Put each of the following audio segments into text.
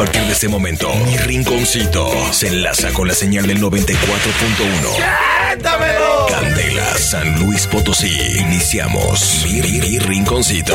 partir de este momento, mi rinconcito se enlaza con la señal del 94.1. ¡Cuéntamelo! Candela, San Luis Potosí. Iniciamos mi, mi- mi rinconcito.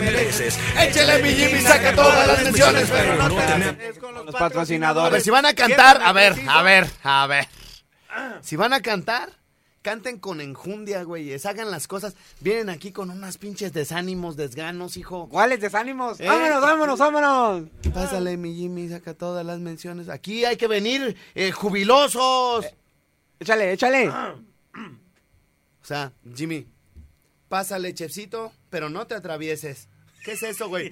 mereces. Échale mi Jimmy, saca todas las menciones, pero no te Los A patrocinadores. ver, si van a cantar, a ver, a ver, a ver. Si van a cantar, canten con enjundia, güeyes. Hagan las cosas. Vienen aquí con unas pinches desánimos, desganos, hijo. ¿Cuáles desánimos? Eh. ¡Vámonos, vámonos, vámonos! Pásale, mi Jimmy, saca todas las menciones. Aquí hay que venir eh, jubilosos. Échale, échale. O sea, Jimmy, pásale, chefcito, pero no te atravieses. ¿Qué es eso, güey?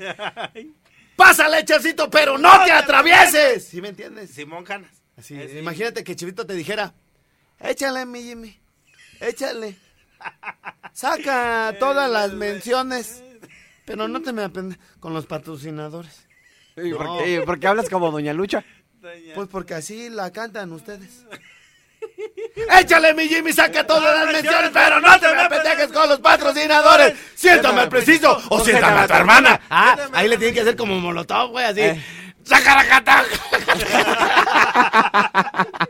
Pásale, chefcito, pero no te atravieses. ¿Sí me entiendes? Simón Canas. Así, imagínate que Chivito te dijera, échale, mi Jimmy, échale. Saca todas las menciones, pero no te me apendes con los patrocinadores. ¿Y por, No. qué, por qué hablas como Doña Lucha? Pues porque así la cantan ustedes. Échale, mi Jimmy, saca todas las menciones, pero no te me apendejes con los patrocinadores. Siéntame al preciso o siéntame a tu hermana. Ah, ahí le tienen que hacer como molotov, güey, así. Eh. ¡Sacaracata!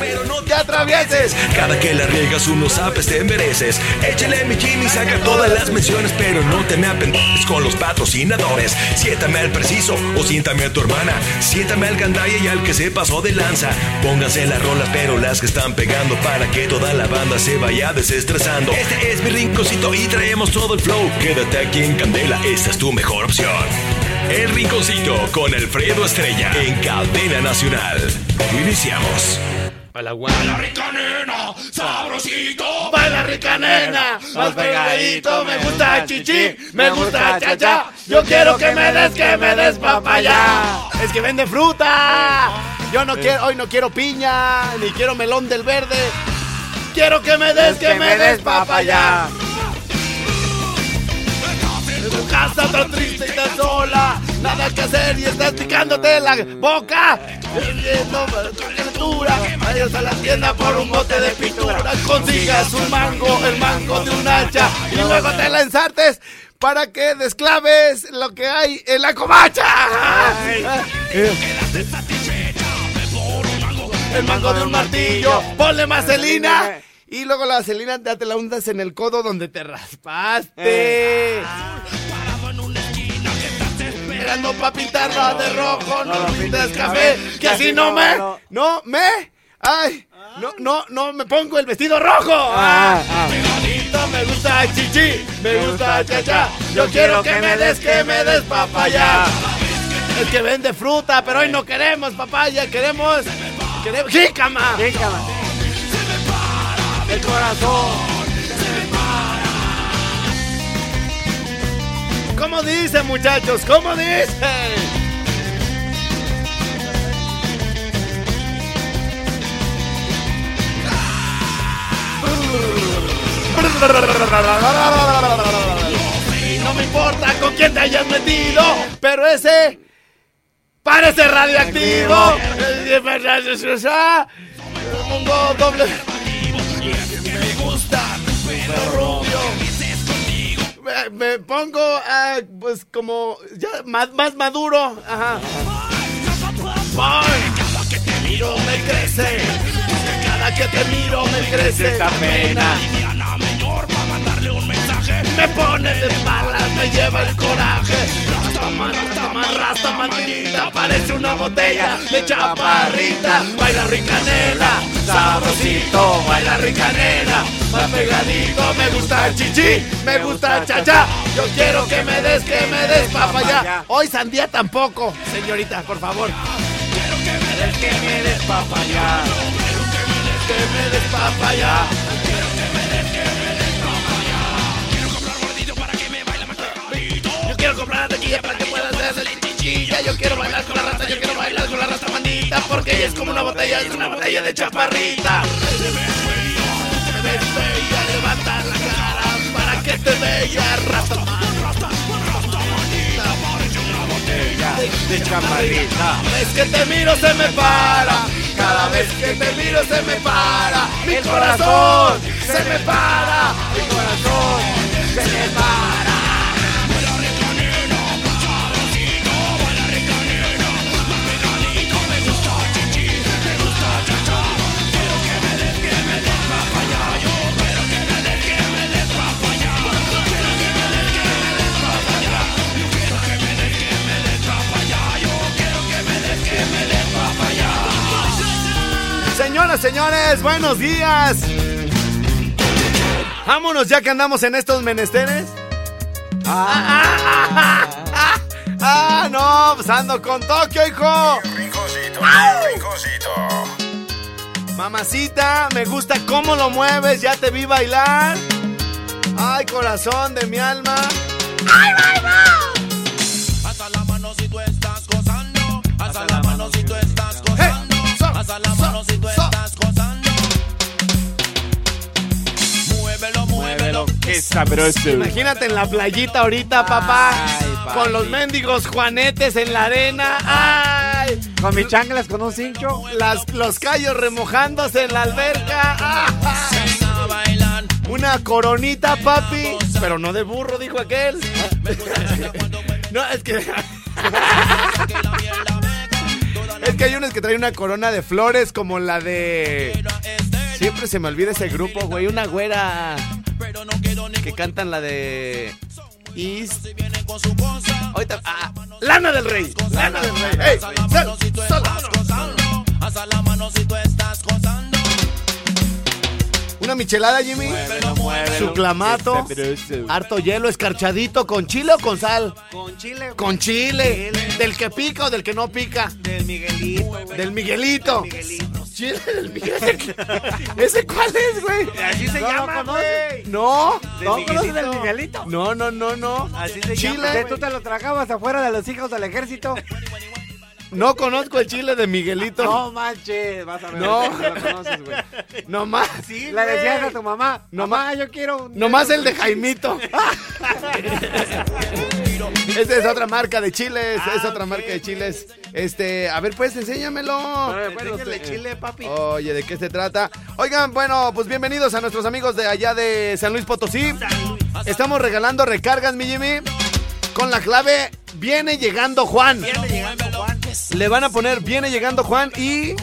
pero no te atravieses. Cada que la riegas unos apes te mereces. Échale mi Jimmy, saca todas las menciones, pero no te me apendejes con los patrocinadores. Siéntame al preciso o siéntame a tu hermana. Siéntame al gandaya y al que se pasó de lanza. Pónganse las rolas, pero las que están pegando para que toda la banda se vaya desestresando. Este es mi rinconcito y traemos todo el flow. Quédate aquí en Candela, esta es tu mejor opción. El Rinconcito con Alfredo Estrella en Cadena Nacional. Iniciamos. Baila rica nena, sabrosito. Baila rica nena, más pegadito. Me gusta chichi, me gusta chacha. Yo quiero que me des, que me des papaya. Es que vende fruta. Yo no quiero, hoy no quiero piña, ni quiero melón del verde. Quiero que me des, que me des papaya. En tu casa tan triste y tan sola, nada que hacer y estás picándote la boca. Vayas a la tienda por un bote de pintura, consigas un mango, el mango de un hacha y luego te la ensartes para que desclaves lo que hay en la covacha. El mango de un martillo, ponle vaselina. Y luego la vaselina ya te la hundas en el codo donde te raspaste. Esperando pa' pintarla de rojo, no lo pintes café, que así no me, no me, ay, no, no, no me pongo el vestido rojo. Ah, ah. Pegadito, me gusta chichi, me gusta chacha, yo quiero que me des, que me des papaya. Es que vende fruta, pero hoy no queremos papaya, queremos, queremos jícama. Jícama. El corazón. ¿Cómo dice, muchachos? ¿Cómo dice? No me importa con quién te hayas metido, pero ese parece radioactivo. Me, me pongo, ah, pues, como ya más, más maduro. Ajá. Cada que te miro me crece. Cada que te miro me crece esta pena. Me pone de malas, me lleva el coraje. Rastaman, rastaman, rastaman, manita, parece una botella de chaparrita. Baila ricanela, sabrosito, baila ricanela. Más pegadito, me gusta chichi, me gusta chacha. Yo quiero que me des, que me des papaya. Hoy sandía tampoco, señorita, por favor. Quiero que me des, que me des papaya. Quiero que me des, que me des papaya. Yo quiero comprar tequila para que puedas hacer yo quiero bailar con la rata, yo quiero bailar con la rata mandita Porque ella es como una botella, es una botella de chaparrita. Se se levanta la cara para que te vea rata, rata, rata una botella de chaparrita Cada vez que te miro se me para. Cada vez que te miro se me para. Mi corazón se me para. Mi corazón se me para. Señores, buenos días. Vámonos ya que andamos en estos menesteres. Ah, ah, no, pues ando con Tokio, hijo. Rinconcito, rinconcito. Mamacita, me gusta cómo lo mueves, ya te vi bailar. Ay, corazón de mi alma. Alza sabroso. Imagínate en la playita ahorita, papá. Ay, con los mendigos juanetes en la arena. Ay, Con mis chanclas con un cincho. las, los callos remojándose en la alberca. Ay, una coronita, papi. Pero no de burro, dijo aquel. No, es que. Es que hay unos que traen una corona de flores como la de. Siempre se me olvida ese grupo, güey. Una güera que cantan la de. East. Ahorita. ah, Lana del Rey. Lana del Rey. ¡Ey! sal, sal. Alza la mano si tú estás gozando. Una michelada, Jimmy. Su clamato. Harto hielo, escarchadito. ¿Con chile o con sal? Con chile. Con chile. Del que pica o del que no pica. Del Miguelito. Del Miguelito. Miguelito. Chile del Miguelito. ¿Ese cuál es, güey? Así se No llama, güey. No. ¿Del ¿No Miguelito? conoces del Miguelito? No, no, no, no. Así se Chile. llama. ¿Tú te lo tragabas afuera de los hijos del ejército? No conozco el chile de Miguelito. No manches, vas a ver. No. No lo conoces, güey. No más. Le decías a tu mamá, No mamá, yo quiero un Nomás el de Jaimito. Esta es otra marca de chiles, es otra marca de chiles. Este, a ver, pues enséñamelo. chile. Enséñale papi. Oye, ¿de qué se trata? Oigan, bueno, pues bienvenidos a nuestros amigos de allá de San Luis Potosí. Estamos regalando recargas, mi Jimmy, con la clave Viene llegando Juan. Viene llegando Juan. Le van a poner Viene llegando Juan y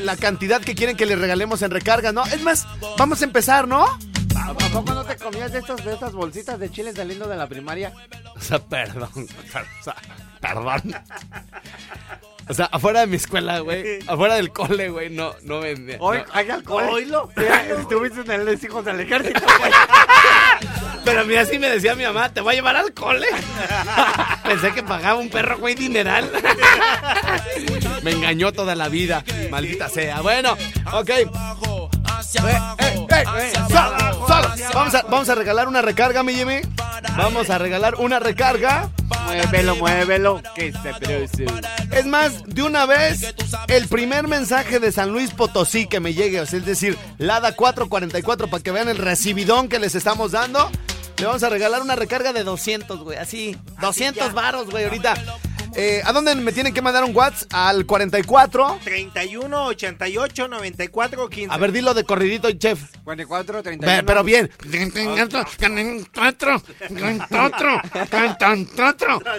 la cantidad que quieren que le regalemos en recargas, ¿no? Es más, vamos a empezar, ¿no? ¿A poco no te comías de, estos, de estas bolsitas de chiles saliendo de la primaria? O sea, perdón. O sea, perdón. O sea, afuera de mi escuela, güey. Afuera del cole, güey. No, no vendía. Hoy no. hay alcohol. Oílo. Mira, Estuviste en el los hijos del ejército, güey. Pero mira, así me decía mi mamá, te voy a llevar al cole. Pensé que pagaba un perro, güey, dineral. me engañó toda la vida. Maldita sea. Bueno, ok. Vamos a, abajo. vamos a regalar una recarga, mi Jimmy. Vamos a regalar una recarga. Muévelo, muévelo. Que sabroso. Es más, de una vez, el primer mensaje de San Luis Potosí que me llegue, o sea, es decir, Lada 444, para que vean el recibidón que les estamos dando, le vamos a regalar una recarga de 200, güey, así, 200 varos, güey, ahorita. Eh, ¿A dónde me tienen que mandar un WhatsApp? Al 44. 31 88 94 15. A ver, dilo de corridito, chef. 44, Ve, 31. pero bien.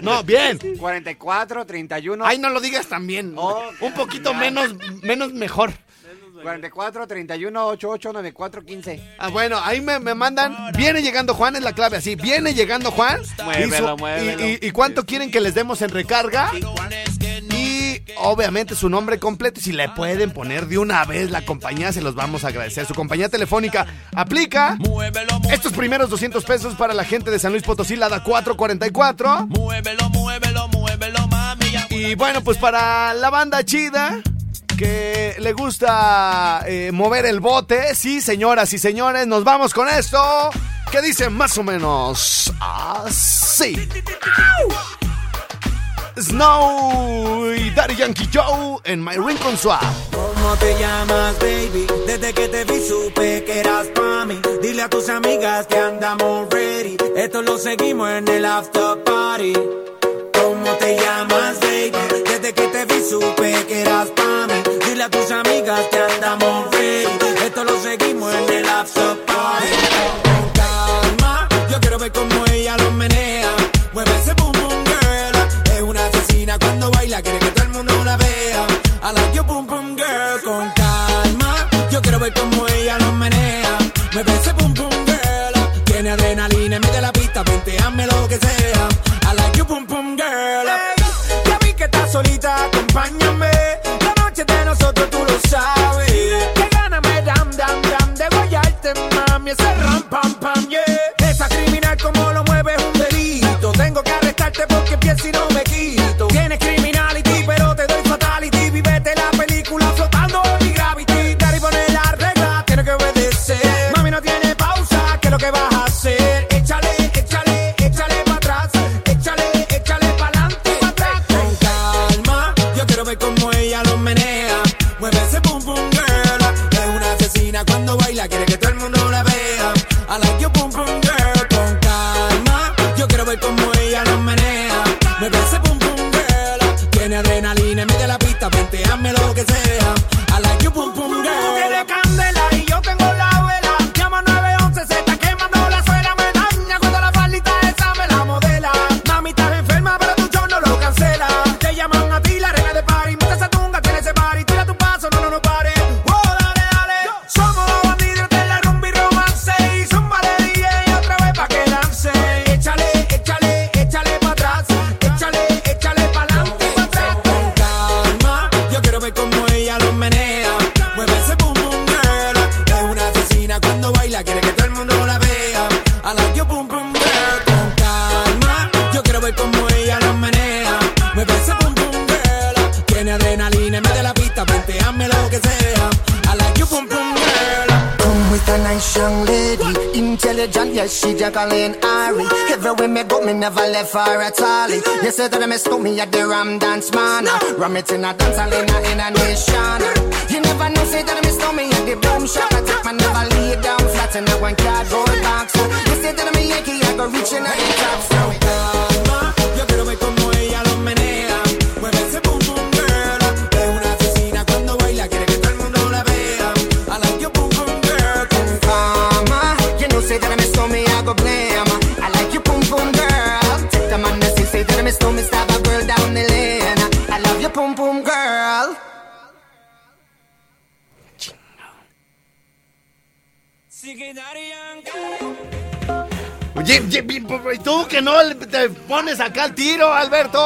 No, bien. 44, 31. Ay, no lo digas también. Un poquito menos, menos mejor. 44, 31, 88, 94, 15. Ah, bueno, ahí me, me mandan. Viene llegando Juan, es la clave así. Viene llegando Juan. Muévelo, y, muévelo. y- y- y cuánto quieren que les demos en recarga? Y obviamente su nombre completo. Y si le pueden poner de una vez la compañía, se los vamos a agradecer. Su compañía telefónica aplica. Muévelo, Estos primeros 200 pesos para la gente de San Luis Potosí, la da 444. muévelo, muévelo, muévelo, mami. Y bueno, pues para la banda chida que le gusta eh, mover el bote, sí, señoras y señores, nos vamos con esto. Que dice más o menos así. Snow y Daddy Yankee Joe en My Rincon Swap. ¿Cómo te llamas, baby? Desde que te vi supe que eras pa' mí. Dile a tus amigas que andamos ready. Esto lo seguimos en el after party. ¿Cómo te llamas, baby? Desde que te vi supe que eras. A tus amigas que andamos ready. Esto lo seguimos en el after party. Con calma, yo quiero ver cómo ella lo menea. Mueve ese boom boom girl. Es una asesina cuando baila, quiere que todo el mundo la vea. I like your boom boom girl. Con calma, yo quiero ver cómo ella lo menea. Mueve ese boom boom girl. Tiene adrenalina en medio de la pista, venteame lo que sea. I like your boom boom girl. ya vi que estás solita, intelligent, yes, she Jacqueline Ari. Everywhere me go, me never left her at all. You say that I miss me at the Ram Dance Man. Ram it in a dance hall in a, nation. You never know, say that I miss me at the boom shop. I take my never lay down flat in a one cardboard box. You say that I'm a Yankee, I go reaching out the top. So calma, yo quiero ver Oye, oye, ¿y tú que no te pones acá al tiro, Alberto?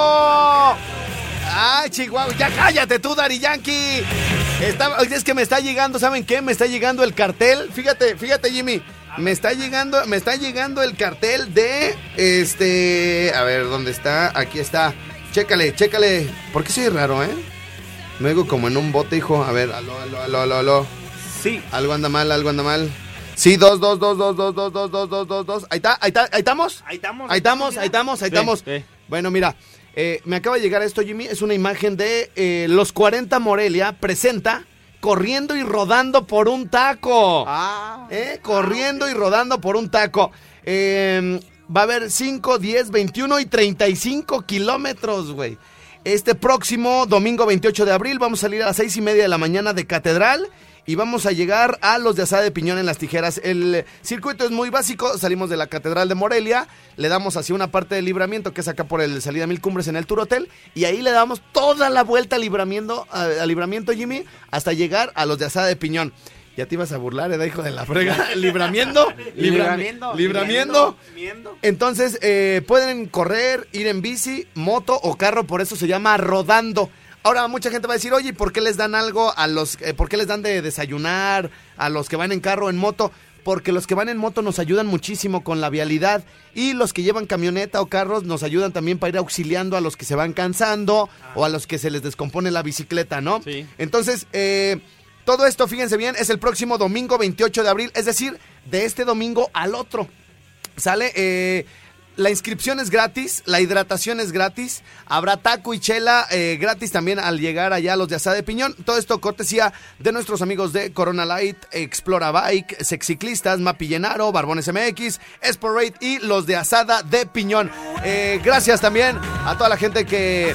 Ay, Chihuahua, ya cállate tú, Dari Yankee. Está- es que me está llegando, ¿saben qué? Me está llegando el cartel. Fíjate, fíjate, Jimmy. Me está llegando, me está llegando el cartel de este. A ver, ¿dónde está? Aquí está. Chécale, chécale. ¿Por qué soy raro, eh? Me oigo como en un bote, hijo. A ver, aló, aló, aló, aló, aló. Sí. Algo anda mal, algo anda mal. Sí, dos, dos, dos, dos, dos, dos, dos, dos, dos, dos, dos. Ahí está, ahí está, ahí estamos. Ahí estamos. Ahí estamos, ahí estamos, ahí estamos. Bueno, mira, eh, me acaba de llegar esto, Jimmy. Es una imagen de eh, los 40 Morelia presenta corriendo y rodando por un taco. Ah. ¿Eh? Corriendo y rodando por un taco. Eh, va a haber 5, 10, 21 y 35 kilómetros, güey. Este próximo domingo 28 de abril vamos a salir a las seis y media de la mañana de Catedral y vamos a llegar a los de Asada de Piñón en las Tijeras. El circuito es muy básico, salimos de la Catedral de Morelia, le damos hacia una parte del libramiento que es acá por el Salida Mil Cumbres en el Tour Hotel y ahí le damos toda la vuelta al libramiento, a- al libramiento Jimmy hasta llegar a los de Asada de Piñón. Ya te ibas a burlar, ¿eh, hijo de la frega? ¿Libramiento? Libramiento. ¿Libramiento? Entonces, eh, pueden correr, ir en bici, moto o carro, por eso se llama rodando. Ahora, mucha gente va a decir, oye, ¿y ¿por qué les dan algo a los, eh, por qué les dan de desayunar a los que van en carro o en moto? Porque los que van en moto nos ayudan muchísimo con la vialidad y los que llevan camioneta o carros nos ayudan también para ir auxiliando a los que se van cansando o a los que se les descompone la bicicleta, ¿no? Sí. Entonces, eh, todo esto, fíjense bien, es el próximo domingo 28 de abril, es decir, de este domingo al otro. Sale, eh, la inscripción es gratis, la hidratación es gratis, habrá taco y chela eh, gratis también al llegar allá a los de Asada de Piñón. Todo esto cortesía de nuestros amigos de Corona Light, Explora Bike, Sexiclistas, Mapi Llenaro, Barbones MX, Sporate y los de Asada de Piñón. Eh, gracias también a toda la gente que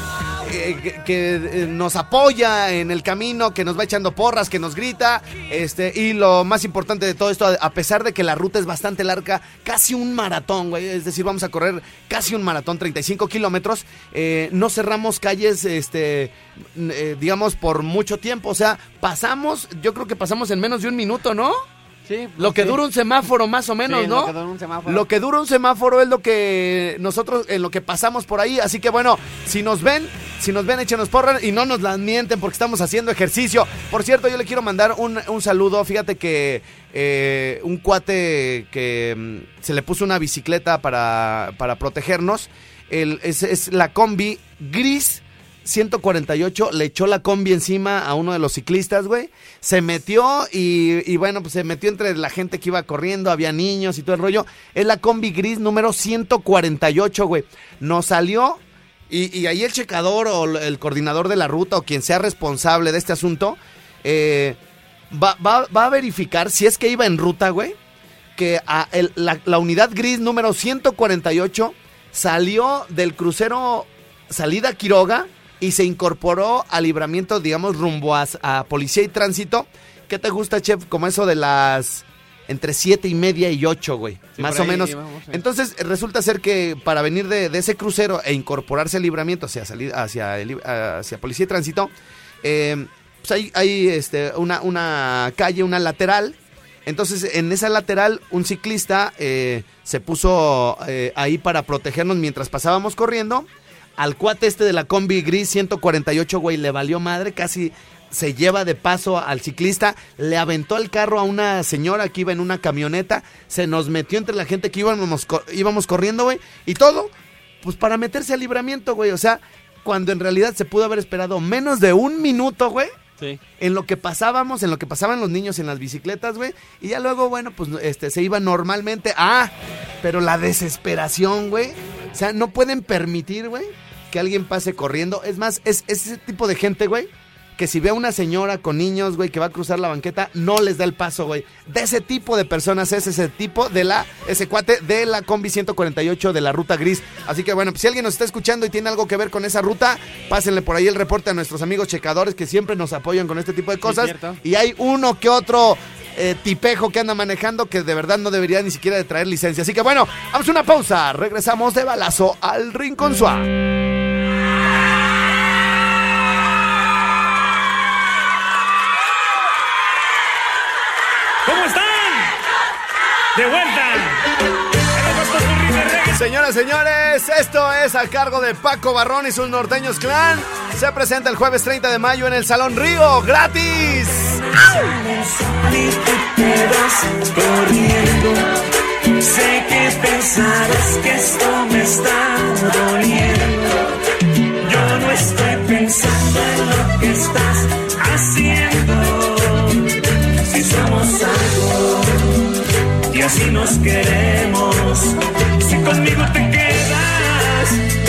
que, eh, nos apoya en el camino, que nos va echando porras, que nos grita. Este, y lo más importante de todo esto, a- pesar de que la ruta es bastante larga, casi un maratón, güey. Es decir, vamos a correr casi un maratón, 35 kilómetros. eh, no cerramos calles, este, eh, digamos, por mucho tiempo. O sea, pasamos, yo creo que pasamos en menos de un minuto, ¿no? Sí. Lo que sí. dura un semáforo más o menos, Sí, ¿no? lo que dura un semáforo. Lo que dura un semáforo es lo que nosotros, en lo que pasamos por ahí. Así que bueno, si nos ven, si nos ven, échenos porras y no nos las mienten porque estamos haciendo ejercicio. Por cierto, yo le quiero mandar un, un saludo. Fíjate que eh, un cuate que mm, se le puso una bicicleta para, para protegernos. El, es, es la combi gris 148 le echó la combi encima a uno de los ciclistas, güey. Se metió y, bueno, pues se metió entre la gente que iba corriendo, había niños y todo el rollo. Es la combi gris número 148, güey. Nos salió y, ahí el checador o el coordinador de la ruta o quien sea responsable de este asunto eh, va, a verificar si es que iba en ruta, güey. Que la unidad gris número 148 salió del crucero salida Quiroga y se incorporó al libramiento, digamos, rumbo a, a Policía y Tránsito. ¿Qué te gusta, chef? Como eso de las entre siete y media y ocho, güey. Sí, más o menos. Entonces, resulta ser que para venir de, de ese crucero e incorporarse al libramiento hacia, salir, hacia, el- hacia Policía y Tránsito, eh, pues hay, hay, este, una, una calle, una lateral. Entonces, en esa lateral, un ciclista eh, se puso eh, ahí para protegernos mientras pasábamos corriendo. Al cuate este de la combi gris 148, güey, le valió madre, casi se lleva de paso al ciclista, le aventó el carro a una señora que iba en una camioneta, se nos metió entre la gente que íbamos, íbamos corriendo, güey, y todo, pues para meterse al libramiento, güey, o sea, cuando en realidad se pudo haber esperado menos de un minuto, güey, Sí. en lo que pasábamos, en lo que pasaban los niños en las bicicletas, güey. Y ya luego, bueno, pues este se iba normalmente. Ah, pero la desesperación, güey. O sea, no pueden permitir, güey, que alguien pase corriendo. Es más, es, es ese tipo de gente, güey, que si ve a una señora con niños, güey, que va a cruzar la banqueta, no les da el paso, güey. De ese tipo de personas es ese tipo de la, ese cuate de la combi 148 de la ruta gris. Así que bueno, pues, si alguien nos está escuchando y tiene algo que ver con esa ruta, pásenle por ahí el reporte a nuestros amigos checadores que siempre nos apoyan con este tipo de cosas. y hay uno que otro eh, tipejo que anda manejando que de verdad no debería ni siquiera de traer licencia. Así que bueno, vamos a una pausa. Regresamos de balazo al Rincón Suave. De vuelta. Señoras, señores, esto es a cargo de Paco Barrón y sus norteños clan. Se presenta el jueves 30 de mayo en el Salón Río, gratis. Sé que pensarás que esto me está doliendo. Yo no estoy pensando en lo que estás nos queremos. Si conmigo te quedas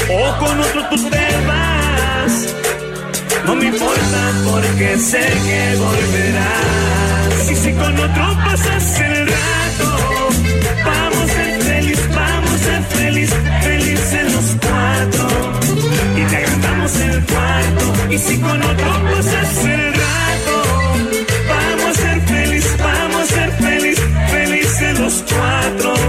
o con otro tú te vas. No me importa porque sé que volverás. Y si con otro pasas el rato, vamos a ser feliz, vamos a ser feliz, felices los cuatro. Y te agrandamos el cuarto. Y si con otro pasas el rato, los cuatro.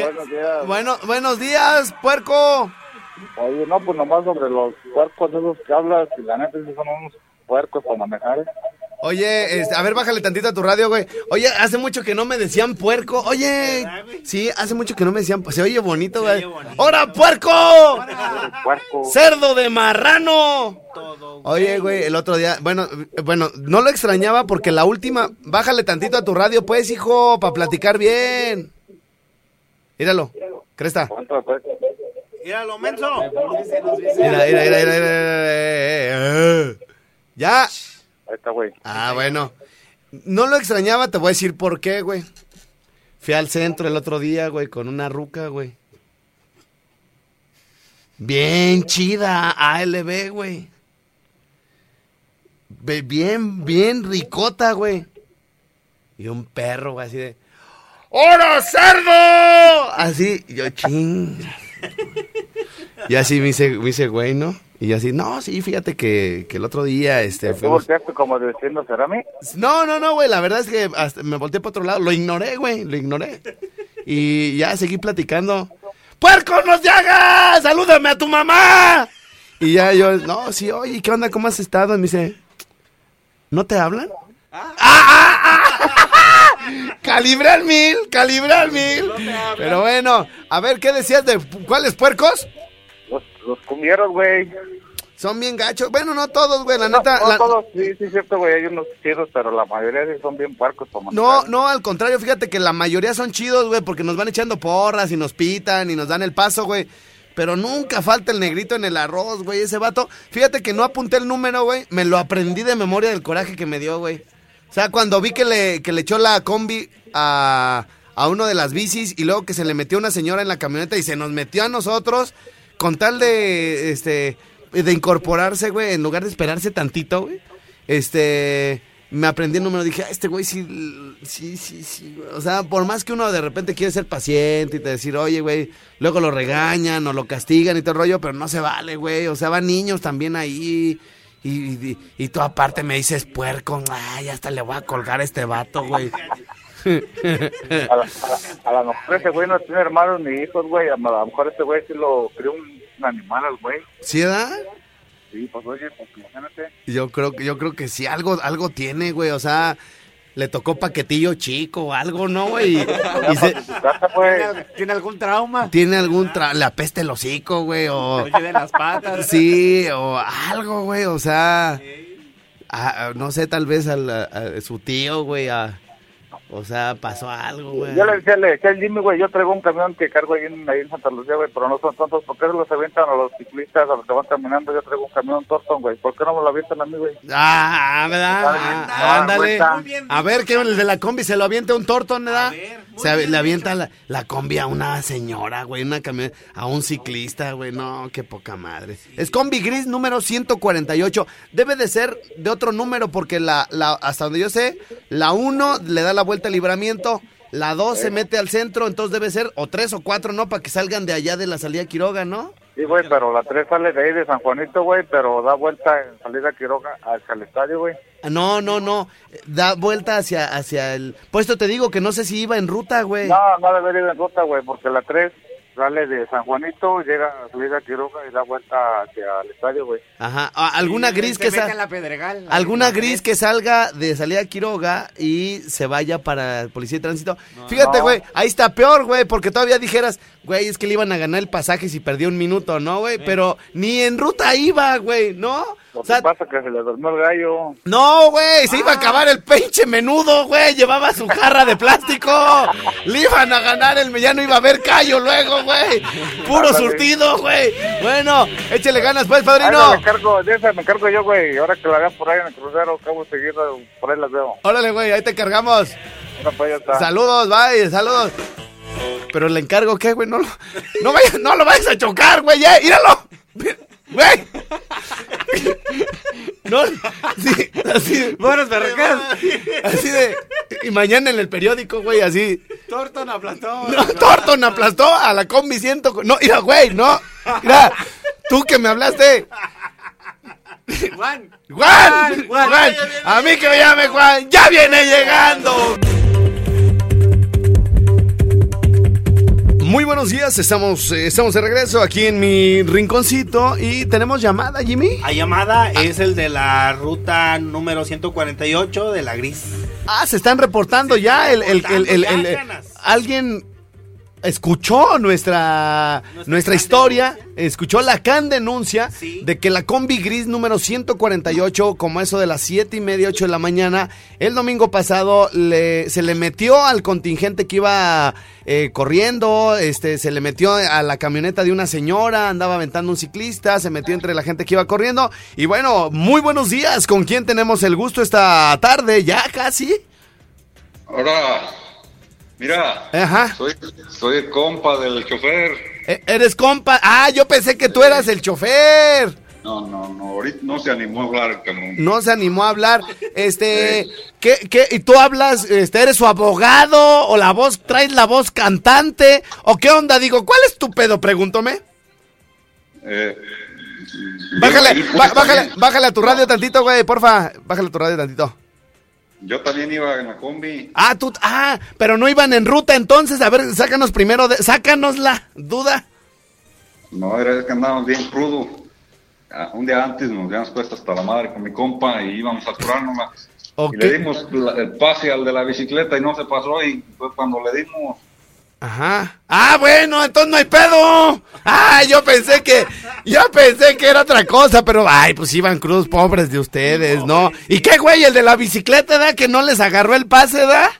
¿Qué? Buenos días. bueno, buenos días, puerco. Oye, no, pues nomás sobre los puercos esos que hablas, y la neta esos son unos puercos para manejar. Oye, este, a ver, bájale tantito a tu radio, güey. Oye, hace mucho que no me decían puerco. Oye, sí, hace mucho que no me decían, se oye bonito, güey. ¡Hora, puerco! Puerco. ¡Cerdo de marrano! Oye, güey, el otro día, bueno, bueno, no lo extrañaba porque la última, bájale tantito a tu radio, pues, hijo, para platicar bien. Míralo, cresta. ¿Cuánto pues? Míralo, menso. Mira, mira, mira, mira, mira, mira. Ya. Ahí está, güey. Ah, bueno. No lo extrañaba, te voy a decir por qué, güey. Fui al centro el otro día, güey, con una ruca, güey. Bien chida, ALB, güey. Bien, bien ricota, güey. Y un perro, güey, así de... ¡Hora, cerdo! Así, yo, ching. Y así me dice, me dice, güey, ¿no? Y así, no, sí, fíjate que, que el otro día, este, ¿Tú fuimos... volteaste como diciendo, ¿será a mí? No, no, no, güey, la verdad es que hasta me volteé para otro lado, lo ignoré, güey, lo ignoré. Y ya seguí platicando. ¡Puerco, no te hagas! ¡Salúdame a tu mamá! Y ya yo, no, sí, oye, ¿qué onda? ¿Cómo has estado? Y me dice, ¿no te hablan? ¡Ah, ah, ah! ¡Calibre al mil! ¡Calibre al mil! Pero bueno, a ver, ¿qué decías de cuáles puercos? Los, los cumbieros, güey. Son bien gachos. Bueno, no todos, güey, la No, neta. no la- todos, sí, sí, es cierto, güey. Hay unos chidos, pero la mayoría sí son bien puercos. No, no, al contrario, fíjate que la mayoría son chidos, güey, porque nos van echando porras y nos pitan y nos dan el paso, güey. Pero nunca falta el negrito en el arroz, güey, ese vato. Fíjate que no apunté el número, güey, me lo aprendí de memoria del coraje que me dio, güey. O sea, cuando vi que le, que le echó la combi a, a uno de las bicis y luego que se le metió una señora en la camioneta y se nos metió a nosotros con tal de, este, de incorporarse, güey, en lugar de esperarse tantito, güey. Este, me aprendí el número, dije, "Ah, este güey sí, sí, sí, sí. güey". O sea, por más que uno de repente quiere ser paciente y te decir, oye, güey, luego lo regañan o lo castigan y todo el rollo, pero no se vale, güey. O sea, van niños también ahí. Y, y, y tú aparte me dices puerco, ay, hasta le voy a colgar a este vato, güey. A, la- a, la- a lo mejor ese güey no tiene hermanos ni hijos, güey. A lo mejor ese güey sí lo crió un, un animal al güey. ¿Sí, edad? Sí, pues oye, pues imagínate. Yo creo, que- yo creo que sí, algo, algo tiene, güey. O sea, le tocó paquetillo chico o algo, ¿no, güey? Y, se- ¿Tiene, tiene algún trauma? tiene algún tra le apeste el hocico, güey, o... Oye, de las patas. Sí, o algo, güey, o sea... a- a- no sé, tal vez al- a, a su tío, güey, a- o sea, pasó algo, güey. Yo le decía, le decía al Jimmy, güey, yo traigo un camión que cargo ahí en, ahí en Santa Lucía, güey, pero no son tontos. ¿Por qué se los avientan a los ciclistas, a los que van caminando? Yo traigo un camión Torton, güey. ¿Por qué no me lo avientan a mí, güey? Ah, ¿verdad? Ah, Ah, ándale. A ver, que el de la combi se lo avienta un tortón, ¿verdad? Se le avienta la, la combi a una señora, güey, una camioneta, a un ciclista, güey. No, qué poca madre. Es combi gris número 148. Debe de ser de otro número porque la, la hasta donde yo sé, la 1 le da la vuelta al libramiento, la 2 se mete al centro, entonces debe ser o 3 o 4, ¿no? Para que salgan de allá de la salida Quiroga, ¿no? Sí, güey, pero la 3 sale de ahí de San Juanito, güey, pero da vuelta en salida Quiroga hacia el estadio, güey. Ah, No, no, no. Da vuelta hacia, hacia el. Pues esto te digo que no sé si iba en ruta, güey. No, no debería ir en ruta, güey, porque la 3 sale de San Juanito, llega a salida Quiroga y da vuelta hacia el estadio, güey. Ajá. Ah, alguna gris Se que mete sa- en la pedregal. Alguna gris que salga de salida Quiroga y se vaya para el policía de tránsito. Fíjate, No. güey, ahí está peor, güey, porque todavía dijeras, güey, es que le iban a ganar el pasaje si perdía un minuto, ¿no, güey? Pero ni en ruta iba, güey, ¿no? Lo O sea, que pasa es que se le durmió el gallo. no, güey, se iba a acabar el pinche menudo, güey. Llevaba su jarra de plástico. Le iban a ganar el ya no iba a haber callo luego, güey. Puro Ándale. surtido, güey. Bueno, échele ganas, pues, padrino. me encargo, de esa me encargo yo, güey. Ahora que la vean por ahí en el crucero, acabo seguido, por ahí las veo. Órale, güey, ahí te cargamos. Ahora pues ya está. Saludos, bye, saludos. Pero le encargo, ¿qué, güey? No, lo- no, vaya- no lo vayas a chocar, güey, ya, míralo. Güey. No, sí, así. Buenos berrequeros. Así de. Y mañana en el periódico, güey, así. Torton aplastó. No, Torton aplastó a la combi ciento. No, mira, güey, no. Mira, tú que me hablaste. Juan. Juan, Juan, a mí que me llame Juan, ya viene llegando. Muy buenos días, estamos, eh, estamos de regreso aquí en mi rinconcito y tenemos llamada, Jimmy. La llamada es el de la ruta número 148 de la Gris. Ah, se están reportando ya el, el- el- el- el- ganas. alguien escuchó nuestra nuestra historia, escuchó la can denuncia Sí. de que la combi gris número 148, como eso de las 7 y media, 8 de la mañana, el domingo pasado le, se le metió al contingente que iba eh, corriendo, este, se le metió a la camioneta de una señora, andaba aventando un ciclista, se metió entre la gente que iba corriendo. Y bueno, muy buenos días, ¿con quién tenemos el gusto esta tarde? Ya casi. Ahora, mira, Ajá. soy, soy el compa del chofer. E- Eres compa. Ah, yo pensé que tú eras el chofer. No, no, no, ahorita no se animó a hablar cabrón. No se animó a hablar. Este, ¿qué, qué? ¿Y tú hablas, este, eres su abogado? ¿O la voz, traes la voz cantante? ¿O qué onda? Digo, ¿cuál es tu pedo? Pregúntome. Eh, Bájale, bájale, bájale a tu radio tantito, güey, porfa. Bájale a tu radio tantito. Yo también iba en la combi. Ah, tú, ah, pero no iban en ruta entonces. A ver, sácanos primero, de, sácanos la duda. No, era que andábamos bien crudo. Ah, Un día antes nos habíamos puesto hasta la madre con mi compa y íbamos a curárnosla. Ok. Y le dimos la- el pase al de la bicicleta y no se pasó. Y fue cuando le dimos. Ajá. Ah, bueno, entonces no hay pedo. Ah, yo pensé que, yo pensé que era otra cosa, pero, ay, pues iban cruz pobres de ustedes, ¿no? ¿Y qué, güey, el de la bicicleta, da? Que no les agarró el pase, da?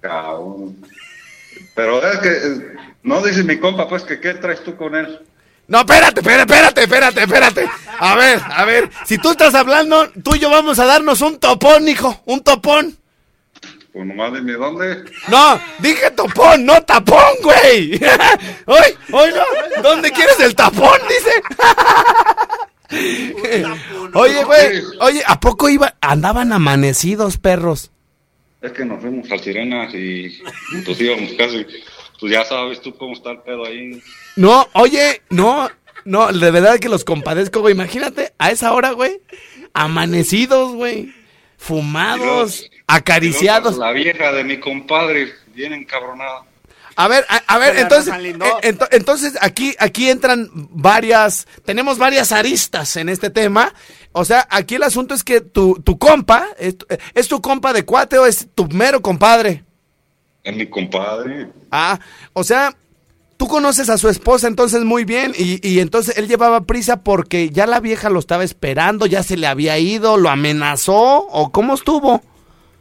Cabrón. Pero es que eh, no dice mi compa, pues que qué traes tú con él. No, espérate, espérate, espérate, espérate, espérate. A ver, a ver, si tú estás hablando, tú y yo vamos a darnos un topón, hijo, un topón. Pues nomás dime dónde. No, dije topón, no tapón, güey. Hoy, hoy no. ¿Dónde quieres el tapón? Dice. Oye, güey, oye, ¿a poco iba, andaban amanecidos, perros? Es que nos fuimos al Sirenas y pues íbamos casi, pues ya sabes tú cómo está el pedo ahí. No, oye, no, no, de verdad que los compadezco, güey. Imagínate, a esa hora, güey, amanecidos, güey. Fumados, acariciados. La vieja de mi compadre, bien encabronada. A ver, a, a ver, entonces, eh, ento- entonces aquí, aquí entran varias, tenemos varias aristas en este tema. O sea, aquí el asunto es que tu, tu compa, es, tu- ¿es tu compa de cuate o es tu mero compadre? Es mi compadre. Ah, o sea, tú conoces a su esposa entonces muy bien y, y entonces él llevaba prisa porque ya la vieja lo estaba esperando, ya se le había ido, lo amenazó o cómo estuvo.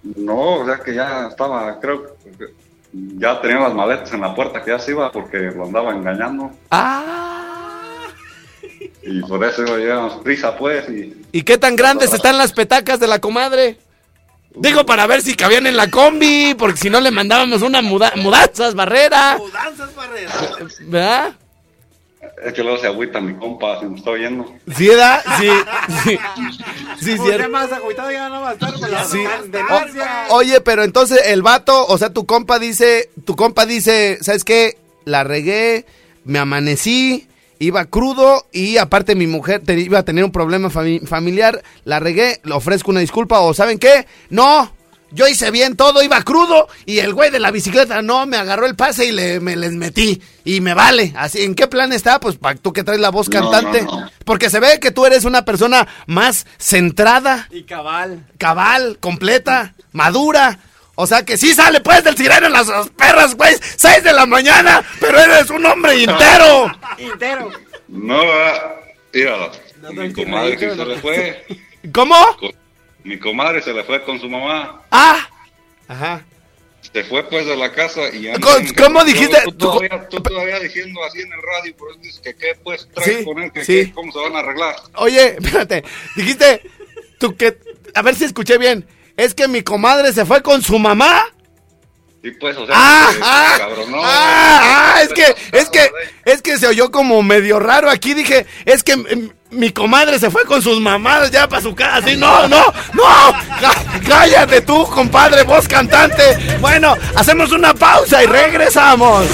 No, o sea que ya estaba, creo que ya tenía las maletas en la puerta que ya se iba porque lo andaba engañando. Ah. Y por eso llevamos prisa, pues. Y ¿Y qué tan grandes están las petacas de la comadre? Digo, para ver si cabían en la combi, porque si no le mandábamos una muda- mudanzas, barrera. Mudanzas, barrera. ¿Verdad? es que luego se agüita mi compa, si me está oyendo. ¿Sí, edad? Sí, sí. Sí, Usted cierto. más agüitado ya no va a estar con la Sí. O- oye, pero entonces el vato, o sea, tu compa dice, tu compa dice, ¿sabes qué? La regué, me amanecí, iba crudo y aparte mi mujer te- iba a tener un problema fami- familiar, la regué, le ofrezco una disculpa o ¿saben qué? No, yo hice bien todo, iba crudo y el güey de la bicicleta no, me agarró el pase y le, me les metí y me vale. Así, ¿en qué plan está? Pues para tú que traes la voz No, cantante. no, no. Porque se ve que tú eres una persona más centrada Y cabal. cabal, completa, madura. O sea que sí sale pues del sireno en las las perras, güey. Seis de la mañana, pero eres un hombre entero. Entero. No, ah, mira, No, mi comadre sí no, se no. le fue. ¿Cómo? Mi comadre se le fue con su mamá. Ah. Ajá. Se fue pues de la casa y ya. ¿Cómo- cómo dijiste? Tú, Tú- todavía, tú todavía diciendo así en el radio, por eso dices que qué pues traes Sí, con él, que sí. qué, cómo se van a arreglar. Oye, espérate. Dijiste tú que a ver si escuché bien. Es que mi comadre se fue con su mamá. Y pues, o sea, Ah, que- ah, cabronó. ah, ah, es que, es que, es que se oyó como medio raro aquí. Dije, es que mi comadre se fue con sus mamadas ya para su casa. Así, no, no, no. Cá- Cállate tú, compadre, voz cantante. Bueno, hacemos una pausa y regresamos.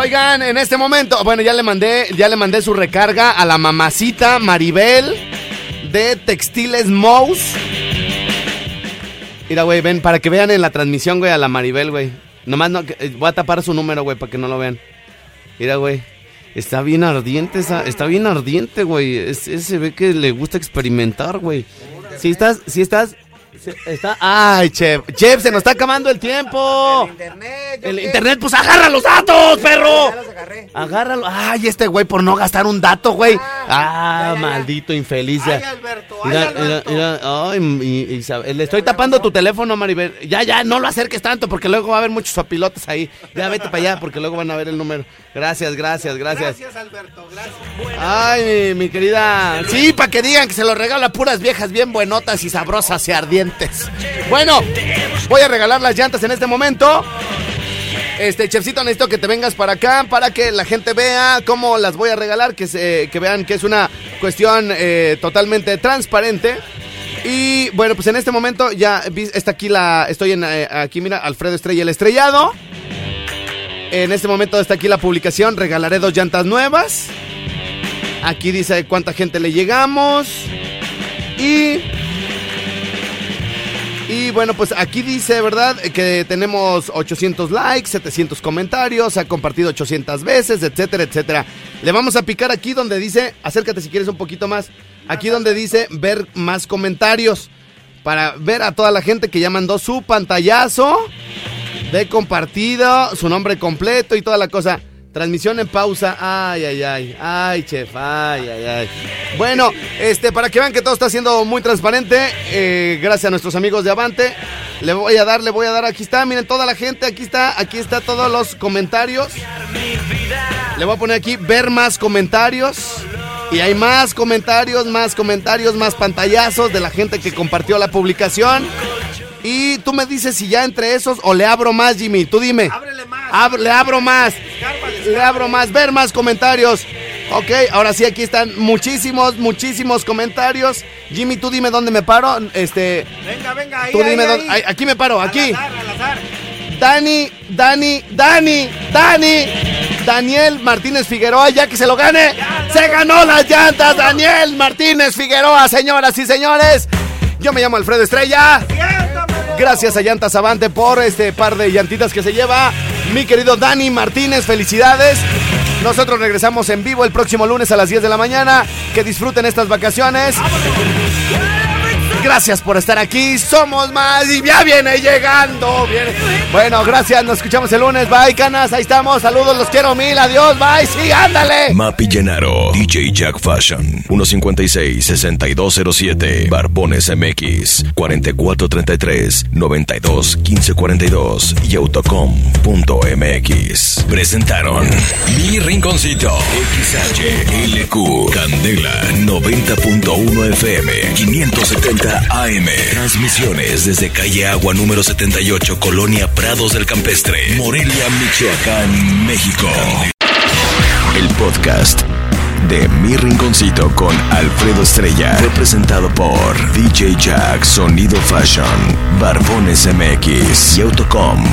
Oigan, en este momento, bueno, ya le mandé, ya le mandé su recarga a la mamacita Maribel de Textiles Mouse. Mira, güey, ven, para que vean en la transmisión, güey, a la Maribel, güey. Nomás no, eh, voy a tapar su número, güey, para que no lo vean. Mira, güey. Está bien ardiente esa, está bien ardiente, güey. Es- ese se ve que le gusta experimentar, güey. Si estás, si estás, está, ay, chef, chef, se nos está acabando el tiempo. Internet. El internet, pues agarra los datos, perro. Ya los agarré. Agárralo. Ay, este güey por no gastar un dato, güey. Ah, maldito infeliz. Ay, Alberto, ay, Mira, Alberto. mira, mira, ay, y- Isabel, le estoy tapando tu teléfono, Maribel. Ya, ya, no lo acerques tanto porque luego va a haber muchos papilotes ahí. Ya vete para allá porque luego van a ver el número. Gracias, gracias, gracias. Gracias, Alberto, gracias. Ay, mi, mi querida. Sí, para que digan que se lo regala a puras viejas bien buenotas y sabrosas y ardientes. Bueno, voy a regalar las llantas en este momento. Este, chefcito, necesito que te vengas para acá para que la gente vea cómo las voy a regalar, que, se, que vean que es una cuestión eh, totalmente transparente. Y bueno, pues en este momento ya está aquí la, estoy en, eh, aquí mira, Alfredo Estrella el estrellado. En este momento está aquí la publicación, regalaré dos llantas nuevas. Aquí dice cuánta gente le llegamos. Y y bueno, pues aquí dice, ¿verdad? Que tenemos 800 likes, 700 comentarios, ha compartido 800 veces, etcétera, etcétera. Le vamos a picar aquí donde dice, acércate si quieres un poquito más, aquí donde dice ver más comentarios, para ver a toda la gente que ya mandó su pantallazo de compartido, su nombre completo y toda la cosa. Transmisión en pausa. Ay, ay, ay. Ay, chef. Ay, ay, ay. Bueno, este, para que vean que todo está siendo muy transparente, eh, gracias a nuestros amigos de Avante. Le voy a dar, le voy a dar. Aquí está, miren toda la gente. Aquí está, aquí está todos los comentarios. Le voy a poner aquí ver más comentarios. Y hay más comentarios, más comentarios, más pantallazos de la gente que compartió la publicación. Y tú me dices si ya entre esos o le abro más, Jimmy. Tú dime. Ábrele más. Ab- le abro más. Le abro más. Ver más comentarios. Ok, ahora sí, aquí están muchísimos, muchísimos comentarios. Jimmy, tú dime dónde me paro. Este, Venga, venga, ahí, tú ahí, dime ahí. dónde. Aquí me paro, aquí. Al azar, al azar. Dani, Dani, Dani, Dani. Daniel Martínez Figueroa, ya que se lo gane. Se ganó las llantas, Daniel Martínez Figueroa, señoras y señores. Yo me llamo Alfredo Estrella. Gracias a Llantas Avante por este par de llantitas que se lleva. Mi querido Dani Martínez, felicidades. Nosotros regresamos en vivo el próximo lunes a las 10 de la mañana. Que disfruten estas vacaciones. Gracias por estar aquí. Somos más y ya viene llegando. Bueno, gracias. Nos escuchamos el lunes. Bye, canas. Ahí estamos. Saludos. Los quiero mil. Adiós. Bye. Sí, ándale. Mapi Llenaro, DJ Jack Fashion, 156-6207, Barbones MX, 4433-921542 y autocom.mx. Presentaron Mi Rinconcito, XHLQ, Candela, 90.1 FM, 570 AM. Transmisiones desde calle Agua número 78, Colonia Prados del Campestre, Morelia, Michoacán, México. El podcast de Mi Rinconcito con Alfredo Estrella fue presentado por DJ Jack Sonido Fashion, Barbones MX y Autocom.mx.